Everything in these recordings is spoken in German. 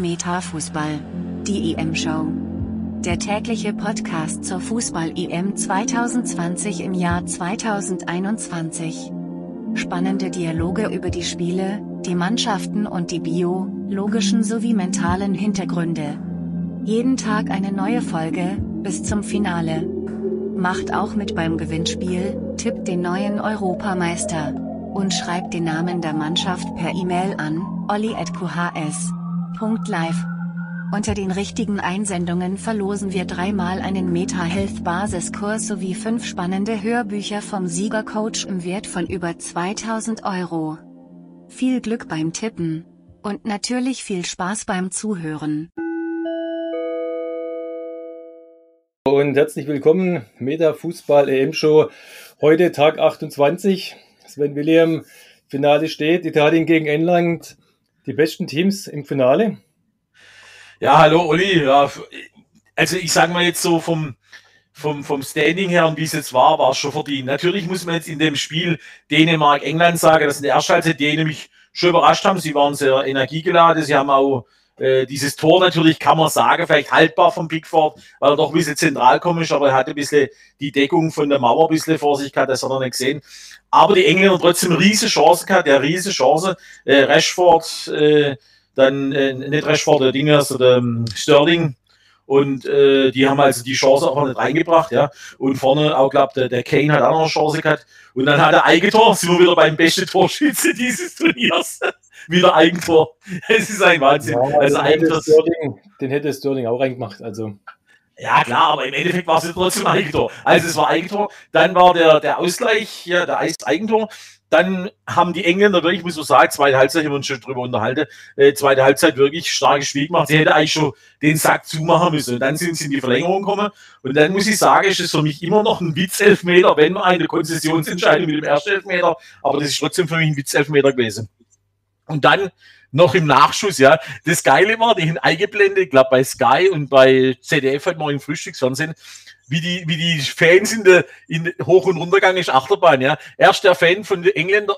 Metafußball. Die EM-Show. Der tägliche Podcast zur Fußball-EM 2020 im Jahr 2021. Spannende Dialoge über die Spiele, die Mannschaften und die biologischen sowie mentalen Hintergründe. Jeden Tag eine neue Folge, bis zum Finale. Macht auch mit beim Gewinnspiel, tippt den neuen Europameister. Und schreibt den Namen der Mannschaft per E-Mail an, olli.qhs.live. Unter den richtigen Einsendungen verlosen wir dreimal einen Meta Health Basiskurs sowie fünf spannende Hörbücher vom Siegercoach im Wert von über 2000 Euro. Viel Glück beim Tippen. Und natürlich viel Spaß beim Zuhören. Und herzlich willkommen, Meta Fußball EM Show. Heute Tag 28. Sven William, Finale steht, Italien gegen England, die besten Teams im Finale. Ja, hallo Olli. Ja, also ich sage mal jetzt so vom, vom, vom Standing her und wie es jetzt war, war es schon verdient. Natürlich muss man jetzt in dem Spiel Dänemark-England sagen, dass in der ersten die mich schon überrascht haben. Sie waren sehr energiegeladen, sie haben auch äh, dieses Tor natürlich, kann man sagen, vielleicht haltbar von Pickford, weil er doch ein bisschen zentral komisch, aber er hatte ein bisschen die Deckung von der Mauer ein bisschen vor sich gehabt, das hat er nicht gesehen. Aber die Engländer trotzdem riesige Chance gehabt, der riesige Chance. Äh, Rashford, äh, dann äh, nicht Rashford, der Ding, also der ähm, Sterling. Und äh, die haben also die Chance auch nicht reingebracht, ja. Und vorne auch, glaube der, der Kane hat auch noch eine Chance gehabt. Und dann hat er Eigentor, sind wir wieder beim besten Torschütze dieses Turniers. wieder Eigentor. Es ist ein Wahnsinn. Ja, also, also Eigentor. Sterling, den hätte Sterling auch reingemacht, also. Ja, klar, aber im Endeffekt war es trotzdem Eigentor. Also es war Eigentor. Dann war der, der Ausgleich, ja, der Eigentor. Dann haben die Engländer wirklich, muss man sagen, zweite Halbzeit, haben wir uns schon drüber unterhalten, äh, zweite Halbzeit wirklich starkes Spiel gemacht. Sie hätte eigentlich schon den Sack zumachen müssen. Und dann sind sie in die Verlängerung gekommen. Und dann muss ich sagen, ist es für mich immer noch ein Witzelfmeter, wenn man eine Konzessionsentscheidung mit dem ersten Elfmeter, aber das ist trotzdem für mich ein Witzelfmeter gewesen. Und dann noch im Nachschuss, ja. Das Geile war, die sind eingeblendet, ich glaube bei Sky und bei ZDF halt mal im Frühstücksfernsehen, wie die, wie die Fans in der, in Hoch- und Runtergang ist Achterbahn, ja. Erst der Fan von den Engländern,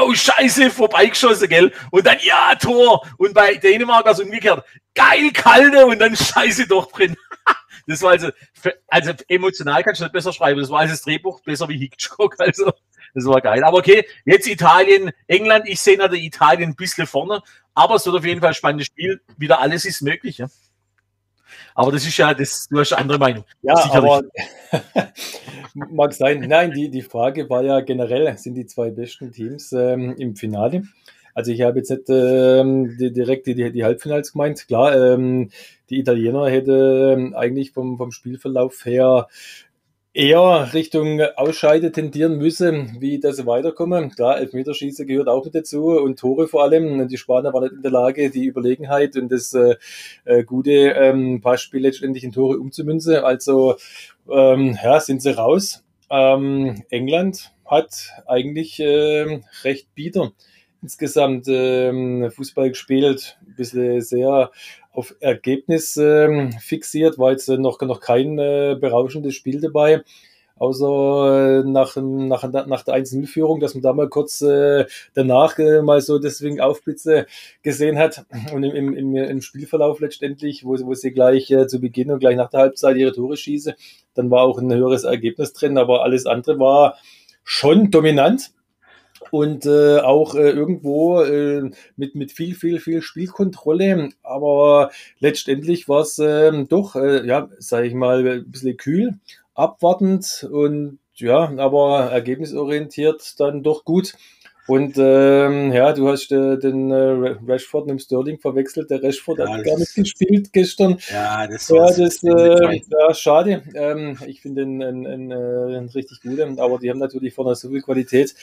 oh Scheiße, vorbeigeschossen, gell? Und dann, ja, Tor. Und bei Dänemark also umgekehrt, geil, kalte und dann Scheiße doch drin. das war also, also emotional kannst du nicht besser schreiben. Das war also das Drehbuch besser wie Hitchcock, also. Das war geil. Aber okay, jetzt Italien, England. Ich sehe natürlich Italien ein bisschen vorne, aber es wird auf jeden Fall ein spannendes Spiel. Wieder alles ist möglich. Ja? Aber das ist ja, das, du hast eine andere Meinung. Ja, aber mag sein. Nein, die, die Frage war ja generell, sind die zwei besten Teams ähm, im Finale? Also ich habe jetzt nicht ähm, die, direkt die, die, die Halbfinals gemeint. Klar, ähm, die Italiener hätte ähm, eigentlich vom, vom Spielverlauf her eher Richtung Ausscheide tendieren müsse, wie dass sie weiterkommen. Klar, Elfmeterschießen gehört auch mit dazu und Tore vor allem. Die Spanier waren nicht in der Lage, die Überlegenheit und das äh, äh, gute ähm, Passspiel letztendlich in Tore umzumünzen. Also ähm, ja, sind sie raus. Ähm, England hat eigentlich äh, recht bieder insgesamt ähm, Fußball gespielt, ein bisschen sehr auf Ergebnis ähm, fixiert, war jetzt noch, noch kein äh, berauschendes Spiel dabei. Außer äh, nach, nach, nach der 1-0-Führung, dass man da mal kurz äh, danach äh, mal so deswegen Aufblitze gesehen hat. Und im, im, im Spielverlauf letztendlich, wo, wo sie gleich äh, zu Beginn und gleich nach der Halbzeit ihre Tore schießen, dann war auch ein höheres Ergebnis drin, aber alles andere war schon dominant und äh, auch äh, irgendwo äh, mit, mit viel, viel, viel Spielkontrolle. Aber letztendlich war es äh, doch, äh, ja, sage ich mal, ein bisschen kühl, abwartend und ja, aber ergebnisorientiert dann doch gut. Und ähm, ja, du hast äh, den äh, Rashford mit dem Sterling verwechselt. Der Rashford ja, hat gar nicht gespielt gestern. Ja, das, ja, das äh, ja, schade. Ähm, ich finde ihn ein, ein, ein, ein richtig guter, aber die haben natürlich vorne so viel Qualität.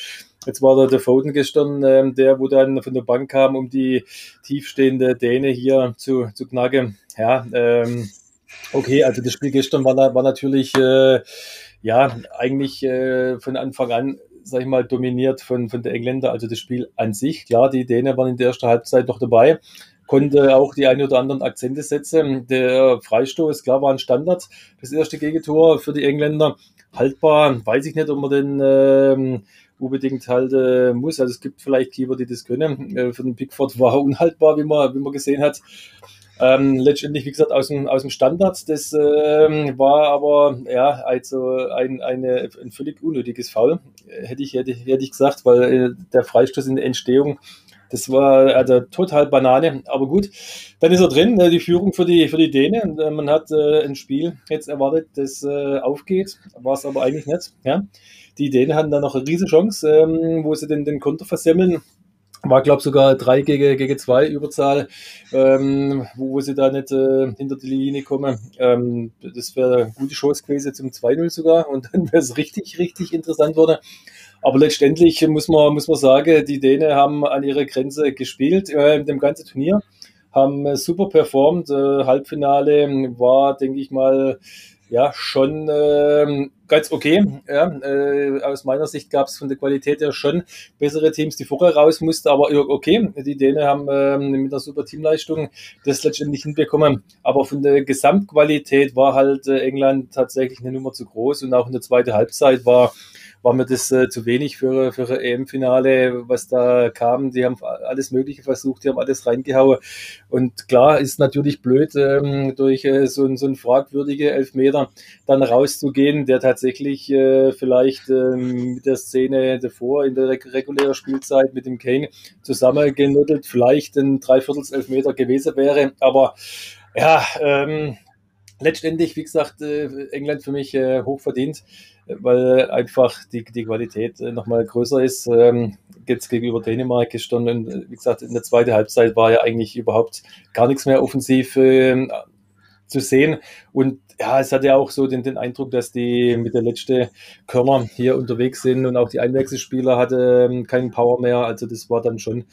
Jetzt war da der Foden gestern, ähm, der, wo dann von der Bank kam, um die tiefstehende Däne hier zu, zu knacken. Ja, ähm, okay, also das Spiel gestern war, war natürlich äh, ja eigentlich äh, von Anfang an sag ich mal, dominiert von, von der Engländer, also das Spiel an sich. Klar, die Dänen waren in der ersten Halbzeit noch dabei, konnte auch die ein oder anderen Akzente setzen. Der Freistoß, klar, war ein Standard. Das erste Gegentor für die Engländer haltbar. Weiß ich nicht, ob man den, ähm, unbedingt halt äh, muss. Also es gibt vielleicht Keeper, die das können. Äh, für den Pickford war er unhaltbar, wie man, wie man gesehen hat. Ähm, letztendlich, wie gesagt, aus dem, aus dem Standard. Das ähm, war aber ja also ein, eine, ein völlig unnötiges Foul, hätte ich, hätte, hätte ich gesagt, weil äh, der Freistoß in der Entstehung, das war also total Banane. Aber gut, dann ist er drin, äh, die Führung für die, für die Dänen. Äh, man hat äh, ein Spiel jetzt erwartet, das äh, aufgeht, war es aber eigentlich nicht. Ja? Die Dänen hatten dann noch eine riesige Chance, ähm, wo sie den, den Konter versemmeln war, glaube sogar 3 gegen, gegen 2 Überzahl, ähm, wo, sie da nicht äh, hinter die Linie kommen. Ähm, das wäre eine gute Chance gewesen zum 2-0 sogar und dann wäre es richtig, richtig interessant worden. Aber letztendlich muss man, muss man sagen, die Dänen haben an ihrer Grenze gespielt, äh, dem ganzen Turnier, haben äh, super performt. Äh, Halbfinale war, denke ich mal, ja, schon äh, ganz okay. Ja, äh, aus meiner Sicht gab es von der Qualität her schon bessere Teams, die vorher raus mussten, aber okay, die Dänen haben äh, mit einer super Teamleistung das letztendlich hinbekommen. Aber von der Gesamtqualität war halt äh, England tatsächlich eine Nummer zu groß und auch in der zweiten Halbzeit war war mir das äh, zu wenig für, für ein EM-Finale, was da kam. Die haben alles Mögliche versucht, die haben alles reingehauen. Und klar ist natürlich blöd, ähm, durch äh, so, so einen fragwürdigen Elfmeter dann rauszugehen, der tatsächlich äh, vielleicht ähm, mit der Szene davor in der regulären Spielzeit mit dem Kane zusammengenuddelt, vielleicht ein Dreiviertels Elfmeter gewesen wäre. Aber ja, ähm, letztendlich, wie gesagt, äh, England für mich äh, hoch verdient weil einfach die, die Qualität äh, nochmal größer ist. Ähm, jetzt gegenüber Dänemark gestern, und, äh, wie gesagt, in der zweiten Halbzeit war ja eigentlich überhaupt gar nichts mehr offensiv äh, zu sehen. Und ja, es hat ja auch so den, den Eindruck, dass die mit der letzten Körner hier unterwegs sind und auch die Einwechselspieler hatte ähm, keinen Power mehr. Also das war dann schon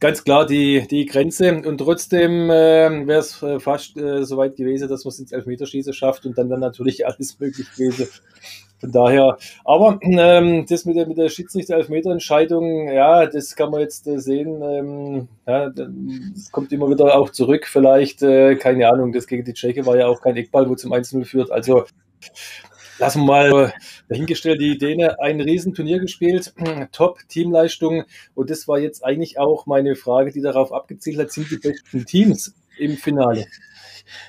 ganz klar die, die Grenze. Und trotzdem äh, wäre es fast äh, so weit gewesen, dass man es ins Elfmeterschießen schafft und dann, dann natürlich alles möglich gewesen. Von daher, aber ähm, das mit der, mit der Schiedsrichter-Elfmeter-Entscheidung, ja, das kann man jetzt äh, sehen. Ähm, ja, das kommt immer wieder auch zurück. Vielleicht, äh, keine Ahnung, das gegen die Tscheche war ja auch kein Eckball, wo zum 1-0 führt. Also lassen wir mal dahingestellt, die Dänen ein Riesenturnier gespielt, Top-Teamleistung. Und das war jetzt eigentlich auch meine Frage, die darauf abgezielt hat, sind die besten Teams im Finale?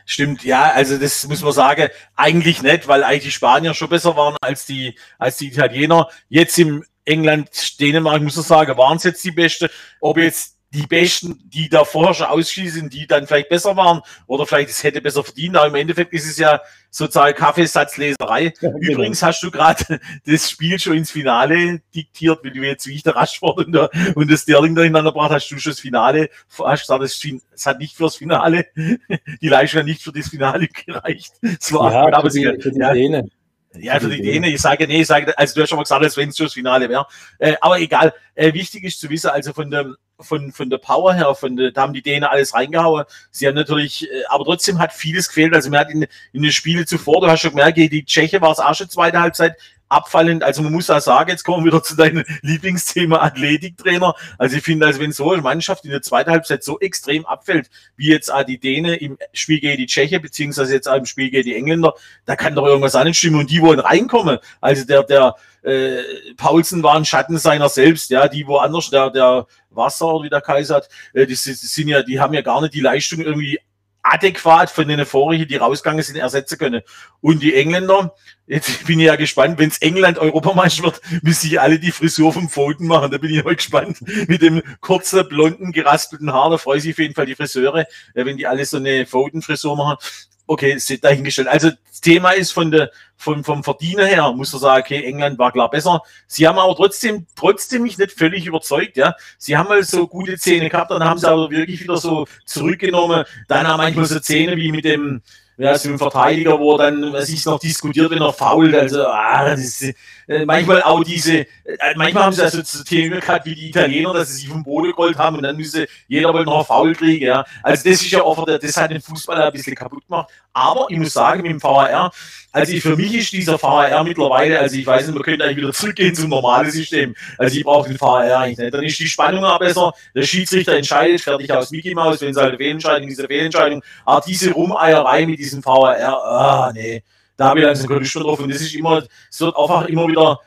Stimmt, ja, also das muss man sagen, eigentlich nicht, weil eigentlich die Spanier schon besser waren als die, als die Italiener. Jetzt im England, Dänemark, muss man sagen, waren es jetzt die Beste. Ob jetzt die Besten, die da vorher schon ausschließen, die dann vielleicht besser waren oder vielleicht es hätte besser verdient. Aber im Endeffekt ist es ja sozusagen Kaffeesatzleserei. Ja, genau. Übrigens hast du gerade das Spiel schon ins Finale diktiert, wie du jetzt wie ich der Rashford und, der, und das Sterling da hintereinander gebracht hast, du schon das Finale, hast gesagt, es hat nicht fürs Finale, die Leistung hat nicht für das Finale gereicht. Es war ja, aber für die, für die ja, ja, für die Däne, ich sage, nee, ich sage, also du hast schon mal gesagt, als wenn es das Finale wäre. Äh, aber egal, äh, wichtig ist zu wissen, also von der, von, von der Power her, von der, da haben die Dänen alles reingehauen. Sie haben natürlich, äh, aber trotzdem hat vieles gefehlt. Also man hat in, in den Spielen zuvor, du hast schon gemerkt, die Tscheche war es auch schon zweite Halbzeit, abfallend. Also man muss auch sagen, jetzt kommen wir wieder zu deinem Lieblingsthema Athletiktrainer. Also ich finde, also wenn so eine Mannschaft in der zweiten Halbzeit so extrem abfällt, wie jetzt auch die Dänen im Spiel gegen die Tscheche, beziehungsweise jetzt auch im Spiel gegen die Engländer, da kann doch irgendwas anstimmen und die wollen reinkommen. Also der, der äh, Paulsen war ein Schatten seiner selbst, ja, die woanders, der, der Wasser, wie der Kaiser hat, äh, die, die sind ja, die haben ja gar nicht die Leistung irgendwie adäquat von den vorigen, die rausgegangen sind, ersetzen können. Und die Engländer, jetzt bin ich ja gespannt, wenn es England Europameister wird, müssen sie alle die Frisur vom Foden machen. Da bin ich mal gespannt. Mit dem kurzen, blonden, geraspelten Haar, da freue ich sich auf jeden Fall die Friseure, wenn die alle so eine Foden-Frisur machen okay, ist dahingestellt. Also das Thema ist von der, vom, vom Verdiener her, muss man sagen, okay, England war klar besser. Sie haben aber trotzdem, trotzdem mich nicht völlig überzeugt, ja. Sie haben mal so gute Zähne gehabt, dann haben sie aber wirklich wieder so zurückgenommen. Dann haben manchmal so Zähne wie mit dem, ja, so ein Verteidiger, wo dann, was ich noch diskutiert, wenn er fault, also, ah, das ist, äh, manchmal auch diese, äh, manchmal haben sie also zu Themen gehabt wie die Italiener, dass sie sich vom Boden gerollt haben und dann müsse jeder wohl noch faul kriegen, ja. Also das ist ja auch, das hat den Fußball ein bisschen kaputt gemacht. Aber ich muss sagen, mit dem VAR, also für mich ist dieser VAR mittlerweile, also ich weiß nicht, man könnte eigentlich wieder zurückgehen zum normalen System. Also ich brauche den VAR eigentlich nicht. Dann ist die Spannung auch besser, der Schiedsrichter entscheidet, fertig aus Mickey Mouse, wenn es halt eine Fehlentscheidung, diese Fehlentscheidung, aber diese Rumeierei mit diesem VAR, ah, nee, da habe ich langsam keine Lust drauf. Und das ist immer, es wird einfach immer wieder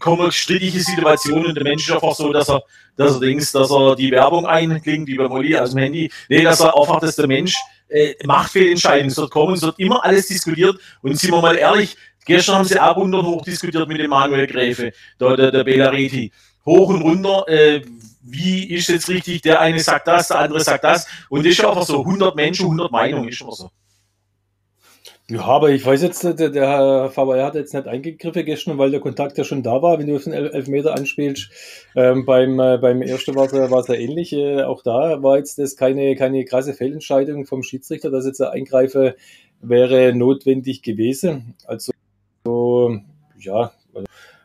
kommen strittige Situationen und der Mensch ist einfach so, dass er, dass er denkt, dass er die Werbung einklingt, wie bei Molly aus dem Handy. Nee, dass er einfach, dass der Mensch äh, Machtfehlentscheidungen es wird kommen, es wird immer alles diskutiert und sind wir mal ehrlich, gestern haben sie runter und hoch diskutiert mit dem Manuel Gräfe, der, der, der Belareti. Hoch und runter, äh, wie ist jetzt richtig, der eine sagt das, der andere sagt das und das ist einfach so, 100 Menschen, 100 Meinungen, ist immer so. Ja, aber ich weiß jetzt, der, der VAR hat jetzt nicht eingegriffen gestern, weil der Kontakt ja schon da war, wenn du auf den Elfmeter anspielst. Ähm, beim, äh, beim ersten war es ja ähnlich. Äh, auch da war jetzt das keine, keine krasse Fehlentscheidung vom Schiedsrichter, dass jetzt ein Eingreifen wäre notwendig gewesen. Also, so, ja,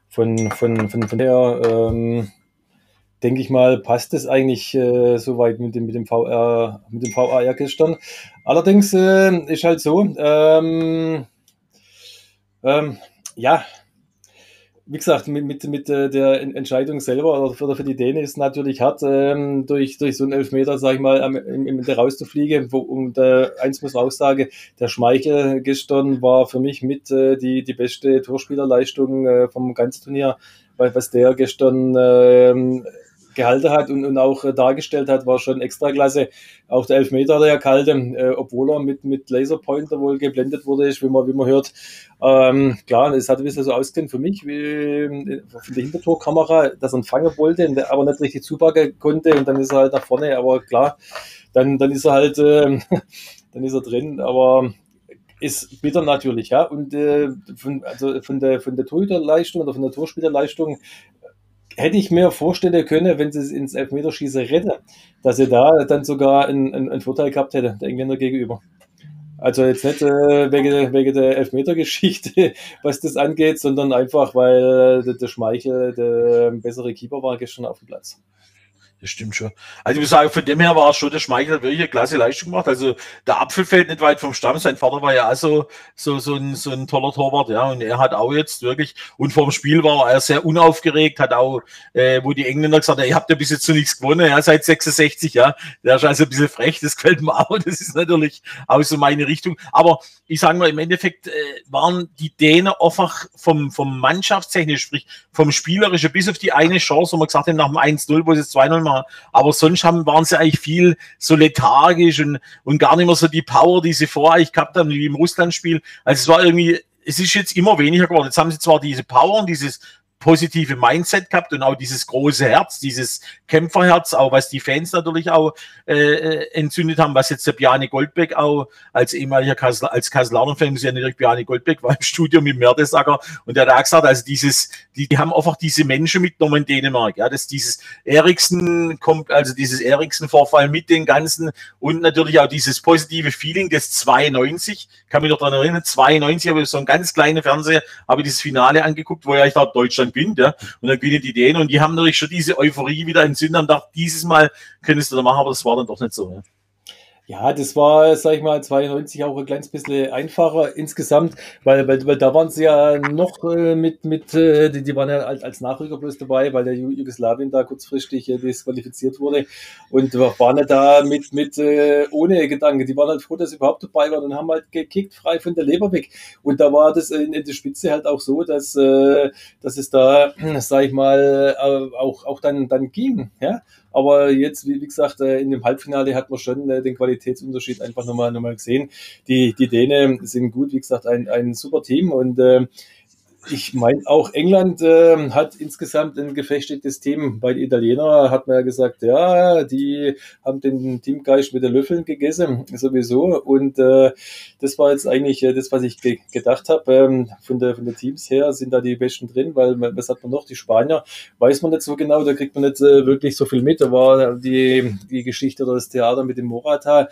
von, von, von, von der, ähm, denke ich mal, passt es eigentlich äh, soweit mit dem, mit dem VR, mit dem VAR gestern. Allerdings äh, ist halt so, ähm, ähm, ja, wie gesagt, mit, mit, mit äh, der Entscheidung selber oder für, die Dänen ist es natürlich hart, ähm, durch, durch so einen Elfmeter, sag ich mal, am, im, im rauszufliegen. Wo, und äh, eins muss ich auch sagen, der Schmeichel gestern war für mich mit äh, die, die beste Torspielerleistung äh, vom ganzen Turnier, weil was der gestern äh, gehalten hat und, und auch äh, dargestellt hat, war schon extra klasse. Auch der Elfmeter hat er ja gehalten, äh, obwohl er mit, mit Laserpointer wohl geblendet wurde, ist, wie man, wie man hört. Ähm, klar, es hat ein bisschen so ausgesehen für mich, wie äh, von der Hintertorkamera, dass er ihn fangen wollte, aber nicht richtig zupacken konnte und dann ist er halt nach vorne, aber klar, dann, dann ist er halt, äh, dann ist er drin, aber ist bitter natürlich, ja. Und äh, von, also von der von der Torhüterleistung oder von der Torspielerleistung hätte ich mir vorstellen können, wenn sie es ins Elfmeterschießen retten, dass sie da dann sogar einen, einen, Vorteil gehabt hätte, der Engländer gegenüber. Also jetzt nicht äh, wegen, wegen der Elfmetergeschichte, was das angeht, sondern einfach, weil der Schmeichel der bessere Keeper war gestern auf dem Platz. Das stimmt schon. Also ich muss sagen, von dem her war schon der Schmeichel wirklich eine klasse Leistung gemacht. Also der Apfel fällt nicht weit vom Stamm. Sein Vater war ja auch so, so, ein, so ein toller Torwart, ja. Und er hat auch jetzt wirklich, und vorm Spiel war er sehr unaufgeregt, hat auch, äh, wo die Engländer gesagt haben, ihr habt ja bis jetzt noch nichts gewonnen, ja, seit 66, ja. Der ist also ein bisschen frech, das gefällt mir auch. Das ist natürlich auch so meine Richtung. Aber ich sage mal, im Endeffekt äh, waren die Dänen einfach vom, vom Mannschaftstechnisch, sprich vom Spielerischen, bis auf die eine Chance, wo man gesagt haben, nach dem 1-0, wo es jetzt 2-0 machen. Aber sonst haben, waren sie eigentlich viel so lethargisch und, und gar nicht mehr so die Power, die sie vorher eigentlich gehabt haben, wie im Russland-Spiel. Also es war irgendwie, es ist jetzt immer weniger geworden. Jetzt haben sie zwar diese Power und dieses positive Mindset gehabt und auch dieses große Herz, dieses Kämpferherz, auch was die Fans natürlich auch äh, entzündet haben, was jetzt der Bjane Goldbeck auch als ehemaliger Kassel, als Kasselaner-Fan, muss ja nicht Bjane Goldbeck war im Studio mit Mertesacker und der hat auch gesagt, also dieses, die, die haben einfach diese Menschen mitgenommen in Dänemark, ja, dass dieses Eriksen kommt, also dieses Eriksen-Vorfall mit den ganzen und natürlich auch dieses positive Feeling des 92, kann mich noch daran erinnern, 92 habe ich so ein ganz kleiner Fernseher, habe ich dieses Finale angeguckt, wo ja ich da Deutschland Deutschland gewinnt, ja. Und dann gewinnen die Dänen und die haben natürlich schon diese Euphorie wieder entzündet und dachten, dieses Mal könntest du da machen, aber das war dann doch nicht so. Ja. Ja, das war, sag ich mal, 92 auch ein kleines bisschen einfacher insgesamt, weil, weil, weil da waren sie ja noch äh, mit, mit äh, die, die waren ja als, als Nachrücker bloß dabei, weil der Jugoslawien da kurzfristig äh, disqualifiziert wurde und waren ja da mit, mit äh, ohne Gedanke. Die waren halt froh, dass sie überhaupt dabei waren und haben halt gekickt, frei von der Leber weg. Und da war das in, in der Spitze halt auch so, dass, äh, dass es da, sag ich mal, äh, auch, auch dann, dann ging, ja. Aber jetzt, wie, gesagt, äh, in dem Halbfinale hat man schon äh, den Qualitätsunterschied einfach nochmal, nochmal gesehen. Die, die Dänen sind gut, wie gesagt, ein, ein super Team und äh, ich meine, auch England äh, hat insgesamt ein gefestigtes Team. Bei den Italienern hat man ja gesagt, ja, die haben den Teamgeist mit den Löffeln gegessen, sowieso. Und äh, das war jetzt eigentlich äh, das, was ich ge gedacht habe. Ähm, von, der, von der Teams her sind da die Besten drin, weil was hat man noch? Die Spanier weiß man nicht so genau, da kriegt man nicht äh, wirklich so viel mit. Da war die, die Geschichte oder das Theater mit dem Morata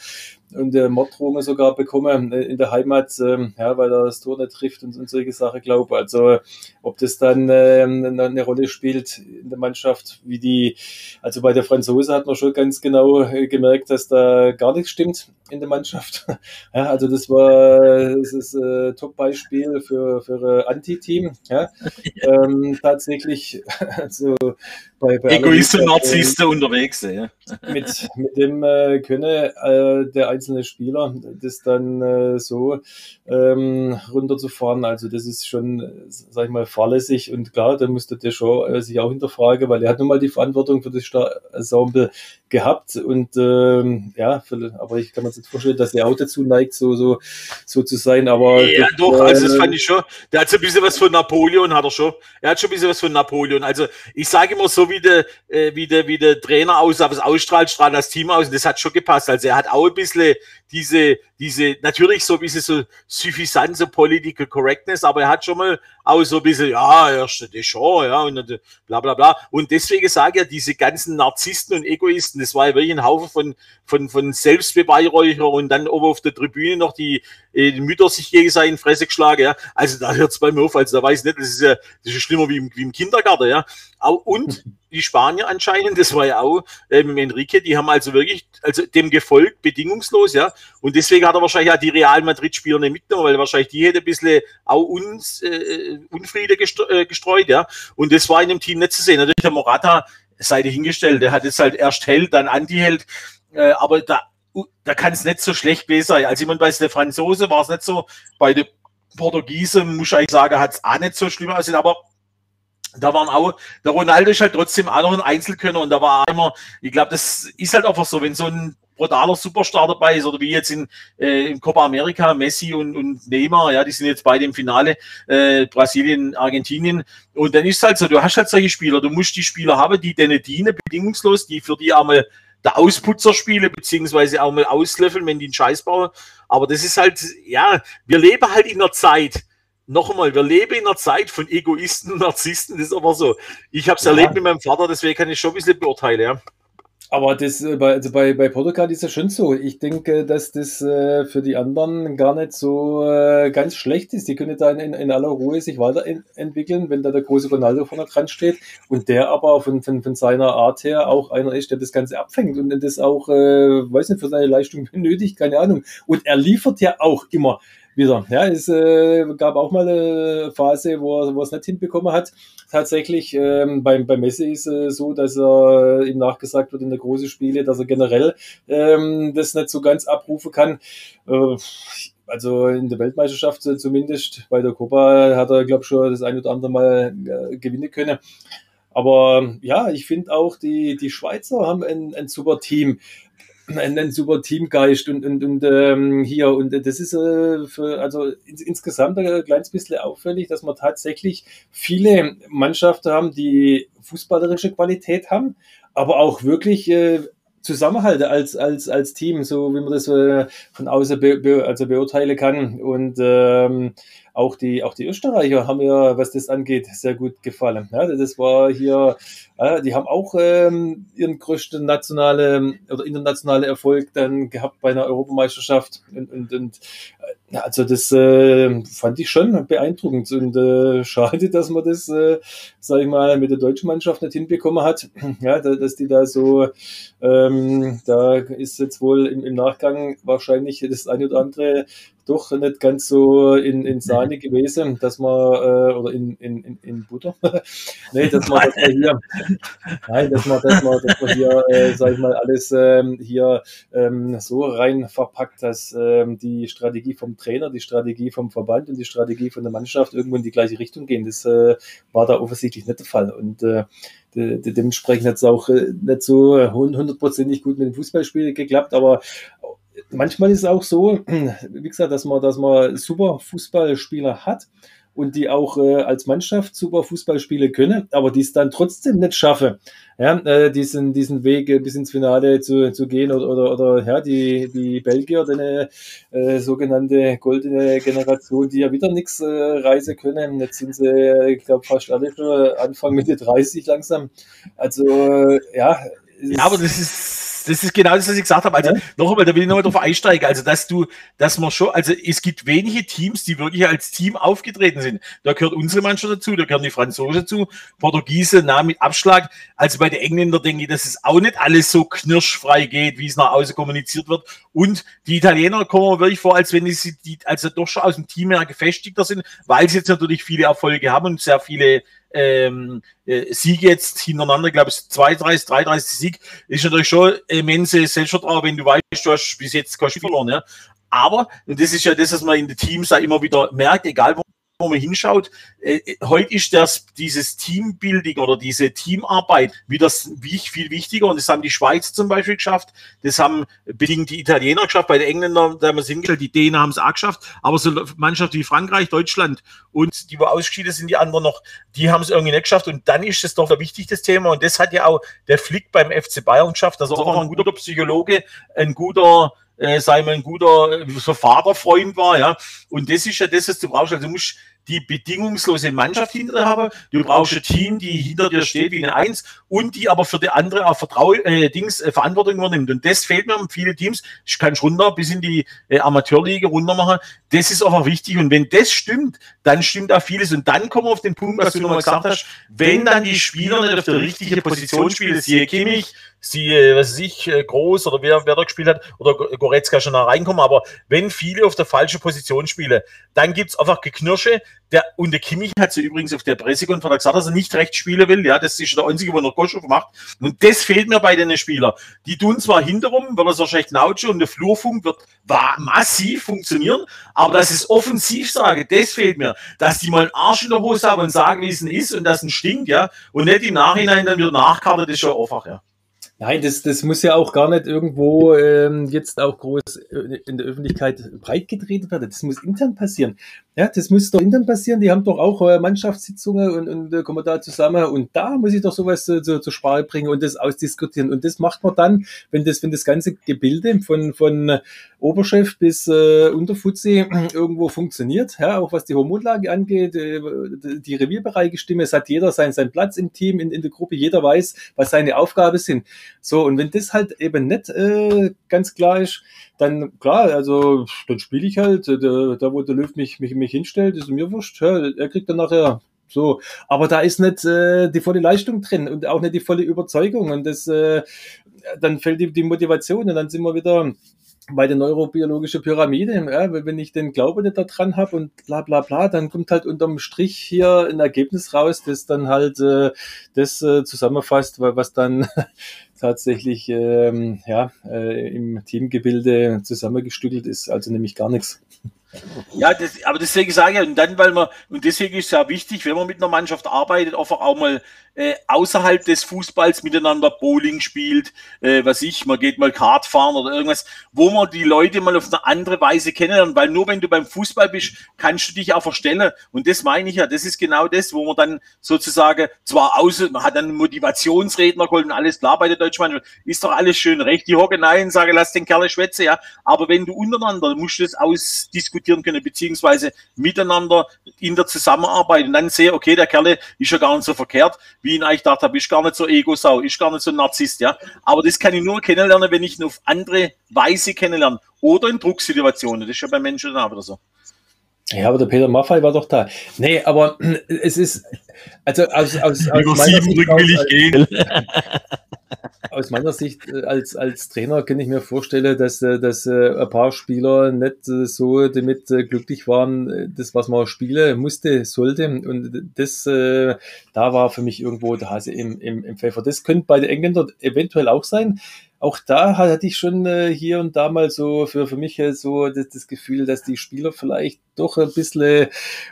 und äh, Morddrohungen sogar bekommen äh, in der Heimat, ähm, ja, weil er das Tor nicht trifft und, und solche Sachen glaube. Also ob das dann ähm, eine Rolle spielt in der Mannschaft, wie die, also bei der Franzose hat man schon ganz genau äh, gemerkt, dass da gar nichts stimmt. in der Mannschaft. Ja, also das war das ist äh, Top-Beispiel für, für Anti-Team. Ja. Ähm, tatsächlich, also bei, bei Egoisten Narzissten äh, unterwegs. Ja. Mit, mit dem äh, könne äh, der einzelne Spieler das dann äh, so ähm, runterzufahren. Also das ist schon, sag ich mal, fahrlässig und klar, da müsste der schon äh, sich auch hinterfragen, weil er hat nun mal die Verantwortung für das Ensemble gehabt und ähm, ja, für, aber ich kann mir jetzt vorstellen, dass er auch dazu neigt, so, so, so zu sein. Aber ja, das, doch, also das fand ich schon. Der hat so ein bisschen was von Napoleon, hat er schon. Er hat schon ein bisschen was von Napoleon. Also ich sage immer so, wie der, äh, wie der, wie der Trainer aus, was ausstrahlt, strahlt das Team aus. Und das hat schon gepasst. Also er hat auch ein bisschen diese, diese, natürlich so ein bisschen so suffisant, so Political Correctness, aber er hat schon mal auch so ein bisschen, ja, er steht schon, ja, und bla bla bla. Und deswegen sage ich ja, diese ganzen Narzissten und Egoisten, das war ja wirklich ein Haufen von, von, von Selbstbeweihräucher und dann oben auf der Tribüne noch die, äh, die Mütter sich gegenseitig in Fresse geschlagen, ja. Also da hört es bei mir auf, also da weiß ich nicht, das ist ja, das ist schlimmer wie im, wie im Kindergarten, ja. Und die Spanier anscheinend, das war ja auch äh, mit Enrique, die haben also wirklich, also dem gefolgt, bedingungslos, ja. Und deswegen hat er wahrscheinlich auch die Real Madrid-Spieler nicht mitgenommen, weil wahrscheinlich die hätte ein bisschen auch uns, äh, Unfriede äh, gestreut, ja. Und das war in dem Team nicht zu sehen. Natürlich der Morata, sei hingestellt, der hat jetzt halt erst Held, dann Anti-Held, äh, aber da, da kann es nicht so schlecht gewesen sein. Ich meine, bei der Franzose war es nicht so, bei den Portugiesen, muss ich sagen, hat es auch nicht so schlimm aussehen, aber da waren auch, der Ronaldo ist halt trotzdem auch noch ein Einzelkönner und da war immer, ich glaube, das ist halt einfach so, wenn so ein brutaler Superstar dabei ist oder wie jetzt in, äh, in Copa America, Messi und, und Neymar, ja, die sind jetzt beide im Finale, äh, Brasilien, Argentinien und dann ist es halt so, du hast halt solche Spieler, du musst die Spieler haben, die deine dienen, bedingungslos, die für die einmal der Ausputzer spiele, beziehungsweise auch mal auslöffeln, wenn die einen Scheiß bauen, aber das ist halt, ja, wir leben halt in einer Zeit, noch einmal, wir leben in einer Zeit von Egoisten und Narzissten, das ist aber so. Ich habe es ja. erlebt mit meinem Vater, deswegen kann ich schon ein bisschen beurteilen, ja. Aber das äh, bei, also bei, bei Portugal ist ja schon so. Ich denke, dass das äh, für die anderen gar nicht so äh, ganz schlecht ist. Die können da in, in aller Ruhe sich weiterentwickeln, wenn da der große Ronaldo vorne dran steht und der aber von, von, von seiner Art her auch einer ist, der das Ganze abfängt und das auch, äh, weiß nicht, für seine Leistung benötigt, keine Ahnung. Und er liefert ja auch immer wieder. Ja, es äh, gab auch mal eine Phase, wo er, wo er es nicht hinbekommen hat. Tatsächlich, ähm, beim, beim Messi ist es äh, so, dass er ihm nachgesagt wird in der großen Spiele, dass er generell ähm, das nicht so ganz abrufen kann. Äh, also in der Weltmeisterschaft zumindest, bei der Copa hat er, glaube ich, schon das ein oder andere Mal äh, gewinnen können. Aber ja, ich finde auch, die, die Schweizer haben ein, ein super Team ein, ein super Teamgeist und, und, und ähm, hier und das ist äh, für, also ins, insgesamt ein kleines bisschen auffällig, dass wir tatsächlich viele Mannschaften haben, die fußballerische Qualität haben, aber auch wirklich äh, Zusammenhalt als, als, als Team, so wie man das äh, von außen be, be, also beurteilen kann. Und ähm, auch die, auch die Österreicher haben mir, was das angeht, sehr gut gefallen. Ja, das war hier, äh, die haben auch ähm, ihren größten nationale oder internationale Erfolg dann gehabt bei einer Europameisterschaft. Und, und, und äh, also das äh, fand ich schon beeindruckend. Und äh, schade, dass man das, äh, sag ich mal, mit der deutschen Mannschaft nicht hinbekommen hat. Ja, dass die da so, ähm, da ist jetzt wohl im, im Nachgang wahrscheinlich das eine oder andere doch nicht ganz so in, in Sahne gewesen, dass man, äh, oder in, in, in Butter, nee, dass man, dass man hier, nein, dass man, dass man, dass man hier, äh, sag ich mal, alles ähm, hier ähm, so rein verpackt, dass ähm, die Strategie vom Trainer, die Strategie vom Verband und die Strategie von der Mannschaft irgendwo in die gleiche Richtung gehen. Das äh, war da offensichtlich nicht der Fall. Und äh, de, de, dementsprechend hat es auch äh, nicht so hundertprozentig gut mit dem Fußballspiel geklappt, aber manchmal ist es auch so, wie gesagt, dass man, dass man super Fußballspieler hat und die auch äh, als Mannschaft super Fußball spielen können, aber die es dann trotzdem nicht schaffen, ja, äh, diesen, diesen Weg äh, bis ins Finale zu, zu gehen oder, oder, oder ja, die, die Belgier, eine äh, sogenannte goldene Generation, die ja wieder nichts äh, reisen können. Jetzt sind sie, ich glaube, fast alle schon Anfang Mitte 30 langsam. Also, äh, ja. Ja, aber das ist das ist genau das, was ich gesagt habe. Also ja. noch einmal, da will ich nochmal drauf einsteigen. Also, dass du, dass man schon, also es gibt wenige Teams, die wirklich als Team aufgetreten sind. Da gehört unsere Mannschaft dazu, da gehören die Franzosen dazu, Portugiese, nah mit Abschlag. Also bei den Engländern denke ich, dass es auch nicht alles so knirschfrei geht, wie es nach außen kommuniziert wird. Und die Italiener kommen wirklich vor, als wenn sie die, also doch schon aus dem Team her gefestigter sind, weil sie jetzt natürlich viele Erfolge haben und sehr viele ähm, äh, Siege jetzt hintereinander, glaube ich, 32, 33 Sieg, ist natürlich schon immense Selbstvertrauen, wenn du weißt, du hast bis jetzt kein Spiel verloren. Ja. Aber, und das ist ja das, was man in den Teams da immer wieder merkt, egal wo wo man hinschaut, äh, heute ist das, dieses Teambuilding oder diese Teamarbeit wieder wie, viel wichtiger. Und das haben die Schweiz zum Beispiel geschafft, das haben bedingt die Italiener geschafft, bei den Engländern, da haben wir es hingestellt, die Dänen haben es auch geschafft, aber so Mannschaften wie Frankreich, Deutschland und die, wo ausgeschieden sind, die anderen noch, die haben es irgendwie nicht geschafft. Und dann ist es doch ein wichtiges Thema. Und das hat ja auch der Flick beim FC Bayern geschafft, dass er auch ein guter Psychologe, ein guter äh, sei mal ein guter so Vaterfreund war, ja. Und das ist ja das, was du brauchst. Also du musst die bedingungslose Mannschaft hinter dir haben. Du brauchst ein Team, die hinter dir steht wie eine Eins und die aber für die andere auch Vertrau äh, Dings, äh, Verantwortung übernimmt. Und das fehlt mir an viele Teams. Ich kann runter bis in die äh, Amateurliga runter machen. Das ist einfach wichtig. Und wenn das stimmt, dann stimmt auch vieles. Und dann kommen wir auf den Punkt, was du nochmal gesagt hast. Wenn dann die Spieler nicht auf der richtigen Position spielen, siehe Kimmich, siehe, was weiß ich, äh, Groß oder wer, wer da gespielt hat, oder Goretzka schon da reinkommen, aber wenn viele auf der falschen Position spielen, dann gibt's einfach Geknirsche, der, und der Kimmich hat so übrigens auf der Pressekonferenz gesagt, dass er nicht recht spielen will, ja, das ist der einzige, wo noch Koschow macht, und das fehlt mir bei den Spielern. Die tun zwar hinterrum, weil er so schlecht nautsche und der Flurfunk wird massiv funktionieren, aber dass ich es offensiv sage, das fehlt mir, dass die mal einen Arsch in der Hose haben und sagen, wie es ist und dass es stinkt, ja, und nicht im Nachhinein dann wieder nachkarten, das ist schon einfach, ja. Nein, das, das muss ja auch gar nicht irgendwo ähm, jetzt auch groß äh, in der Öffentlichkeit breitgetreten werden. Das muss intern passieren. Ja, das muss doch intern passieren. Die haben doch auch äh, Mannschaftssitzungen und, und äh, kommen da zusammen. Und da muss ich doch sowas äh, zur, zur Sprache bringen und das ausdiskutieren. Und das macht man dann, wenn das, wenn das ganze Gebilde von, von Oberchef bis äh, Unterfuzzi irgendwo funktioniert, ja, auch was die Hormonlage angeht, äh, die Revierbereiche stimmen, es hat jeder seinen, seinen Platz im Team, in, in der Gruppe, jeder weiß, was seine Aufgabe sind. So, und wenn das halt eben nicht äh, ganz klar ist, dann klar, also dann spiele ich halt, äh, da, wo der Löw mich, mich, mich hinstellt, ist mir wurscht, ja, er kriegt dann nachher so, aber da ist nicht äh, die volle Leistung drin und auch nicht die volle Überzeugung und das äh, dann fällt die, die Motivation und dann sind wir wieder bei der neurobiologischen Pyramide, ja, wenn ich den Glaube nicht daran habe und bla bla bla, dann kommt halt unterm Strich hier ein Ergebnis raus, das dann halt äh, das äh, zusammenfasst, was dann tatsächlich ähm, ja, äh, im Teamgebilde zusammengestückelt ist, also nämlich gar nichts. Ja, das, aber deswegen sage ich, und dann, weil man, und deswegen ist es ja wichtig, wenn man mit einer Mannschaft arbeitet, einfach auch mal äh, außerhalb des Fußballs miteinander Bowling spielt, äh, was ich, man geht mal Kart fahren oder irgendwas, wo man die Leute mal auf eine andere Weise kennenlernt, weil nur wenn du beim Fußball bist, kannst du dich auch verstellen. Und das meine ich ja, das ist genau das, wo man dann sozusagen zwar aus, man hat dann einen Motivationsredner geholt und alles klar bei der deutschen Mannschaft, ist doch alles schön recht, die hocken nein, sage, lass den Kerl schwätze, ja. Aber wenn du untereinander musst du das ausdiskutieren können, beziehungsweise miteinander in der Zusammenarbeit und dann sehe, okay, der Kerl ist ja gar nicht so verkehrt, wie ich ihn eigentlich gedacht habe, ist gar nicht so Ego-Sau, ist gar nicht so ein Narzisst, ja. Aber das kann ich nur kennenlernen, wenn ich ihn auf andere Weise kennenlerne. Oder in Drucksituationen. Das ist ja bei Menschen dann auch wieder so. Ja, aber der Peter Maffei war doch da. Nee, aber es ist, also aus, aus, aus meiner Sicht, will ich gehen. aus meiner Sicht äh, als, als Trainer kann ich mir vorstellen, dass, äh, dass äh, ein paar Spieler nicht so damit glücklich waren, das, was man spielen musste, sollte. Und das, da war für mich irgendwo der Hase im, im, im Pfeffer. Das könnte bei den Engländern eventuell auch sein auch da hatte ich schon hier und da mal so für, für mich so das, das, Gefühl, dass die Spieler vielleicht doch ein bisschen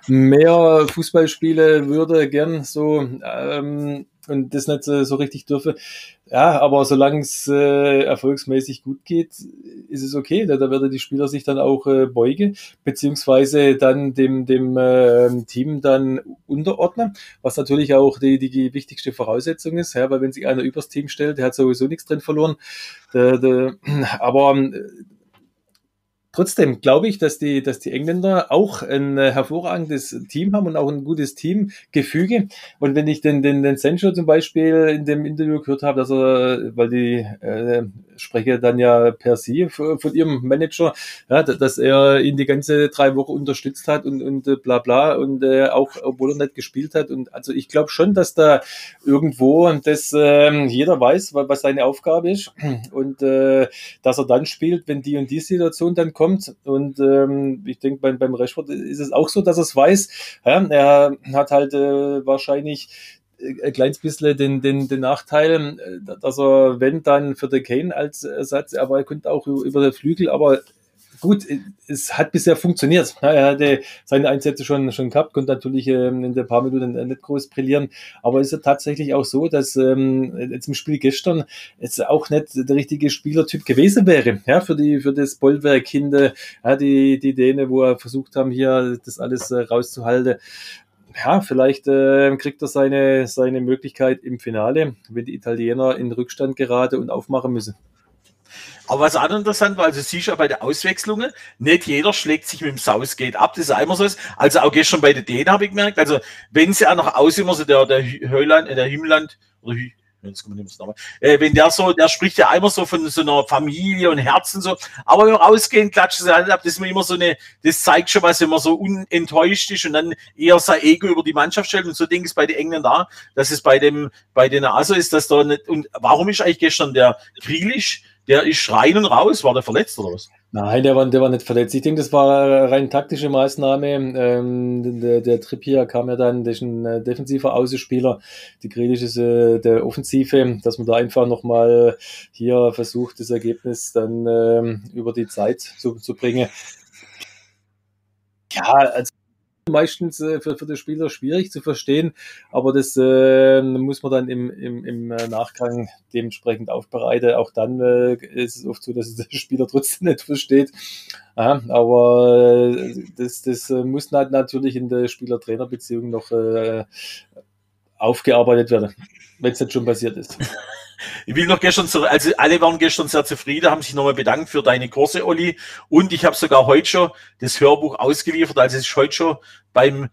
mehr Fußball spielen würde, gern so. Ähm, und das nicht so, so richtig dürfe. Ja, aber solange es äh, erfolgsmäßig gut geht, ist es okay. Da, da werden die Spieler sich dann auch äh, beugen, beziehungsweise dann dem, dem äh, Team dann unterordnen, was natürlich auch die, die wichtigste Voraussetzung ist, ja, weil wenn sich einer übers Team stellt, der hat sowieso nichts drin verloren. Der, der, aber trotzdem glaube ich, dass die, dass die Engländer auch ein äh, hervorragendes Team haben und auch ein gutes Teamgefüge. Und wenn ich den, den, den Sancho zum Beispiel in dem Interview gehört habe, dass er, weil die äh, spreche dann ja per Sie von ihrem Manager, ja, dass er ihn die ganze drei Wochen unterstützt hat und, und äh, bla bla und äh, auch obwohl er nicht gespielt hat. Und also ich glaube schon, dass da irgendwo das äh, jeder weiß, was seine Aufgabe ist und äh, dass er dann spielt, wenn die und die Situation dann kommt. Und ähm, ich denke, beim, beim Rashford ist es auch so, dass er es weiß. Ja, er hat halt äh, wahrscheinlich ein kleines bisschen den, den, den Nachteil, äh, dass er, wenn dann für den Kane als Ersatz, aber er könnte auch über den Flügel, aber gut, es hat bisher funktioniert. Er hatte seine Einsätze schon, schon gehabt, konnte natürlich ähm, in den paar Minuten nicht groß brillieren, aber es ist ja tatsächlich auch so, dass ähm, jetzt im Spiel gestern jetzt auch nicht der richtige Spielertyp gewesen wäre, ja, für die, für das Bollwerk hinter, ja, die, die Däne, wo er versucht haben, hier das alles äh, rauszuhalten ja, vielleicht äh, kriegt er seine, seine Möglichkeit im Finale, wenn die Italiener in Rückstand gerade und aufmachen müssen. Aber was auch interessant war, also siehst du ja bei der Auswechslungen, nicht jeder schlägt sich mit dem Southgate ab, das ist immer so. Also auch gestern bei der Dänen habe ich gemerkt, also wenn sie auch noch aus immer so der, der Höland, der Himland, oder mehr äh, wenn der so, der spricht ja immer so von so einer Familie und Herzen so, aber wenn wir rausgehen, klatschen sie halt ab, das ist immer so eine, das zeigt schon was, wenn man so unenttäuscht ist und dann eher sein Ego über die Mannschaft stellt und so denke ich bei den Engländern da, dass es bei dem, bei den ASO ist, dass da nicht, und warum ist eigentlich gestern der Grealish, der ist rein und raus, war der verletzt oder was? Nein, der war, der war nicht verletzt. Ich denke, das war rein taktische Maßnahme. Ähm, der, der Trip hier kam ja dann, das ist ein äh, defensiver Außenspieler. Die Grealish ist äh, der Offensive, dass man da einfach nochmal hier versucht, das Ergebnis dann ähm, über die Zeit zu, zu bringen. Ja, also meistens äh, für, für den Spieler schwierig zu verstehen, aber das äh, muss man dann im, im, im Nachgang dementsprechend aufbereiten. Auch dann äh, ist es oft so, dass der Spieler trotzdem nicht versteht. Ja, aber äh, das, das äh, muss natürlich in der Spieler-Trainer-Beziehung noch äh, aufgearbeitet werden, wenn es nicht schon passiert ist. Ich will noch gestern, also alle waren gestern sehr zufrieden, haben sich nochmal bedankt für deine Kurse, Olli. Und ich habe sogar heute schon das Hörbuch ausgeliefert, also es ist heute schon beim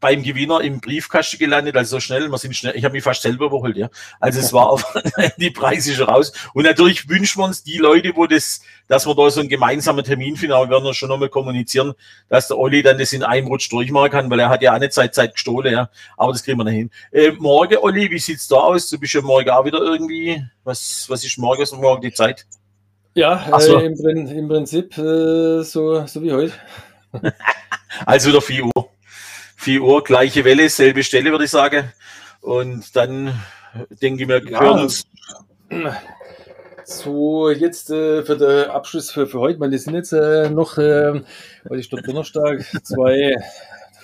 beim Gewinner im Briefkasten gelandet, also so schnell, wir sind schnell, ich habe mich fast selber überholt, ja. Also es war auf die Preise schon raus. Und natürlich wünschen wir uns die Leute, wo das, dass wir da so einen gemeinsamen Termin finden, aber wir werden schon nochmal kommunizieren, dass der Olli dann das in einem Rutsch durchmachen kann, weil er hat ja auch nicht Zeit, Zeit gestohlen, ja. Aber das kriegen wir noch hin. Äh, morgen, Olli, wie sieht's da aus? Du bist ja morgen auch wieder irgendwie, was, was ist morgen, ist morgen die Zeit? Ja, so. äh, im, im, Prinzip äh, so, so wie heute. also wieder 4 Uhr. 4 Uhr, gleiche Welle, selbe Stelle, würde ich sagen. Und dann denke ich mir, hören uns. So, jetzt äh, für den Abschluss für, für heute, meine, das sind jetzt äh, noch, äh, heute ist der Donnerstag, zwei,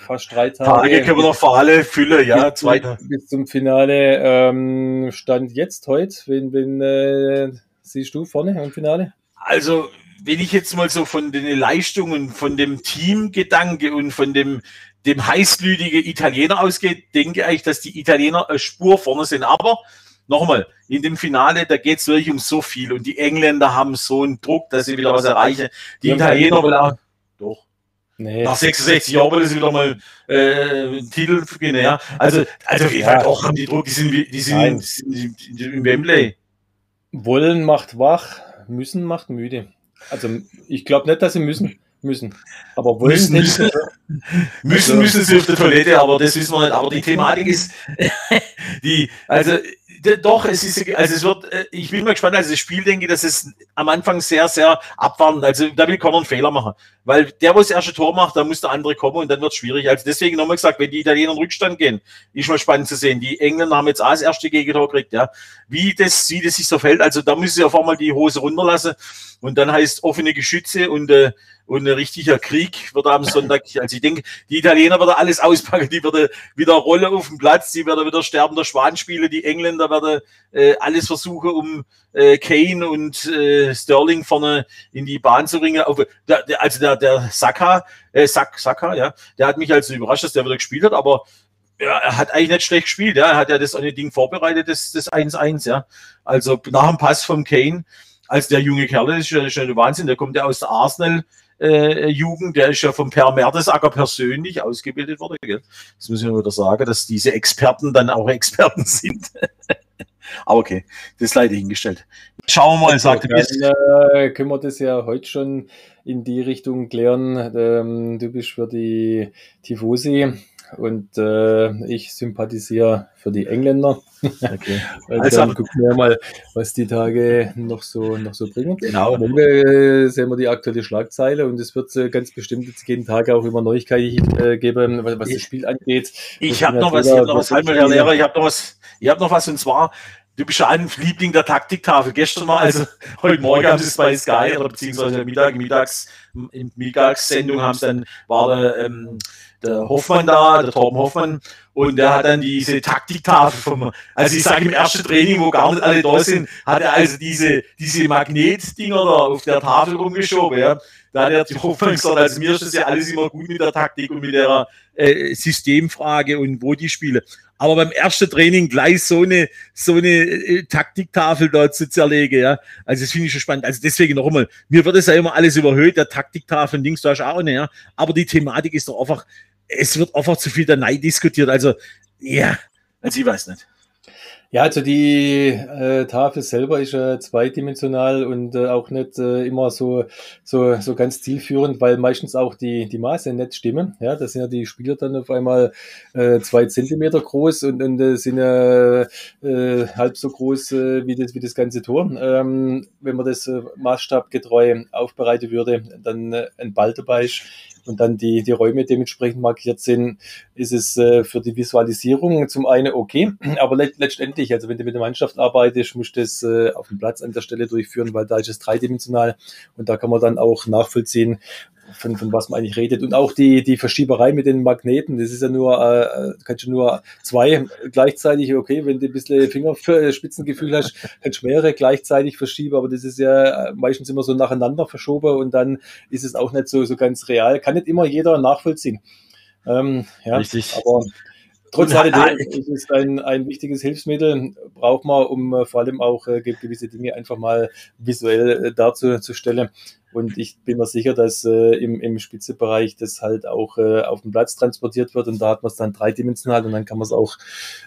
fast drei Tage. Tage können wir noch für alle füllen, ja, bis, zwei. Bis zum Finale ähm, stand jetzt heute. Wen, wen äh, siehst du vorne im Finale? Also, wenn ich jetzt mal so von den Leistungen, von dem Teamgedanke und von dem dem heißblütige Italiener ausgeht, denke ich, dass die Italiener eine Spur vorne sind. Aber nochmal, in dem Finale, da geht es wirklich um so viel und die Engländer haben so einen Druck, dass sie wieder was erreichen. Die Italiener wollen auch, doch. Nee. Nach 66 Jahren wollen sie wieder mal äh, Titel gewinnen, ja. Also, also ja. doch haben die Druck, die sind, die sind, die sind im Wembley. Wollen macht wach, müssen macht müde. Also ich glaube nicht, dass sie müssen müssen. Aber wollen müssen, müssen, müssen, müssen sie auf der Toilette, aber das wissen wir nicht. Aber die Thematik ist, die, also doch, es ist, also es wird, äh, ich bin mal gespannt, also das Spiel denke ich, dass es am Anfang sehr, sehr abwarten. Also da will keiner einen Fehler machen. Weil der, wo das erste Tor macht, da muss der andere kommen und dann wird es schwierig. Also deswegen nochmal gesagt, wenn die Italiener in Rückstand gehen, ist mal spannend zu sehen. Die Engländer haben jetzt auch das erste Gegentor gekriegt, ja. Wie das, wie das sich so fällt, also da müssen sie auf einmal die Hose runterlassen und dann heißt offene Geschütze und äh, und ein richtiger Krieg wird am Sonntag, also ich denke, die Italiener werden alles auspacken, die werden wieder Rolle auf dem Platz, die werden wieder sterbender Schwan spielen, die Engländer werden äh, alles versuchen, um äh, Kane und äh, Sterling vorne in die Bahn zu bringen. Also der, der Saka, äh, Sak, Saka, ja, der hat mich also überrascht, dass der wieder gespielt hat, aber ja, er hat eigentlich nicht schlecht gespielt, ja. Er hat ja das eine Ding vorbereitet, das, das 1-1, ja. Also nach dem Pass vom Kane als der junge Kerl, das ist ja schon ein Wahnsinn, der kommt ja aus der Arsenal. Äh, Jugend, der ist ja vom Per Mertesacker persönlich ausgebildet worden. Gell? Das muss ich nur wieder sagen, dass diese Experten dann auch Experten sind. Aber okay, das ist leider hingestellt. Schauen wir mal, sagte Dann äh, können wir das ja heute schon in die Richtung klären. Ähm, du bist für die Tifosi und äh, ich sympathisiere für die Engländer. Okay. Also, dann gucken wir mal, was die Tage noch so, noch so bringen. Genau. Morgen äh, sehen wir die aktuelle Schlagzeile und es wird äh, ganz bestimmt jetzt jeden Tag auch immer Neuigkeiten äh, geben, was, was das Spiel angeht. Ich habe noch ja was, ich wieder- hab noch was, Herr Lehrer, ich habe noch was, ich habe noch was und zwar, du bist ja ein Liebling der Taktiktafel. Gestern mal, also heute Morgen haben sie es bei Sky oder beziehungsweise Mittag, mittags, in Mittagssendung haben sie dann, war der, ähm, der Hoffmann da, der Torben Hoffmann, und der hat dann diese Taktiktafel vom, also ich sage im ersten Training, wo gar nicht alle da sind, hat er also diese, diese Magnetdinger da auf der Tafel rumgeschoben, ja. Da hat er die Hoffmann gesagt, also mir ist das ja alles immer gut mit der Taktik und mit der äh, Systemfrage und wo die spiele. Aber beim ersten Training gleich so eine, so eine äh, Taktiktafel dort zu zerlegen, ja. Also das finde ich schon spannend. Also deswegen noch einmal, mir wird es ja immer alles überhöht, der Taktiktafel, Dings, da ist auch eine, ja. Aber die Thematik ist doch einfach, es wird einfach zu viel der Neid diskutiert. Also, ja, also ich weiß nicht. Ja, also die äh, Tafel selber ist ja zweidimensional und äh, auch nicht äh, immer so, so, so ganz zielführend, weil meistens auch die, die Maße nicht stimmen. Ja, da sind ja die Spieler dann auf einmal äh, zwei Zentimeter groß und, und äh, sind ja äh, halb so groß äh, wie, das, wie das ganze Tor. Ähm, wenn man das äh, maßstabgetreu aufbereiten würde, dann äh, ein Ball dabei ist und dann die, die Räume dementsprechend markiert sind, ist es äh, für die Visualisierung zum einen okay, aber let letztendlich, also wenn du mit der Mannschaft arbeitest, musst du das äh, auf dem Platz an der Stelle durchführen, weil da ist es dreidimensional und da kann man dann auch nachvollziehen, von, von was man eigentlich redet. Und auch die, die Verschieberei mit den Magneten, das ist ja nur, äh, kannst du nur zwei gleichzeitig, okay, wenn du ein bisschen Fingerspitzengefühl hast, kannst du mehrere gleichzeitig verschieben, aber das ist ja meistens immer so nacheinander verschoben und dann ist es auch nicht so, so ganz real. Kann nicht immer jeder nachvollziehen. Ähm, ja, Richtig. aber trotz alledem ist es ein, ein wichtiges Hilfsmittel, braucht man, um äh, vor allem auch äh, ge- gewisse Dinge einfach mal visuell äh, darzustellen. Und ich bin mir sicher, dass äh, im, im Spitzebereich das halt auch äh, auf den Platz transportiert wird und da hat man es dann dreidimensional und dann kann man es auch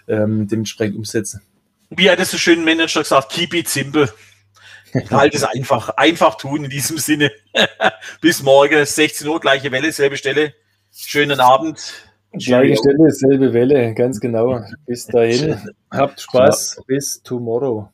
ähm, dementsprechend umsetzen. Wie hat es so schön Manager gesagt, keep it simple. Halt es einfach, einfach tun in diesem Sinne. Bis morgen, 16 Uhr, gleiche Welle, selbe Stelle. Schönen Abend. Gleiche Stelle, selbe Welle, ganz genau. Bis dahin. Habt Spaß. Bis tomorrow.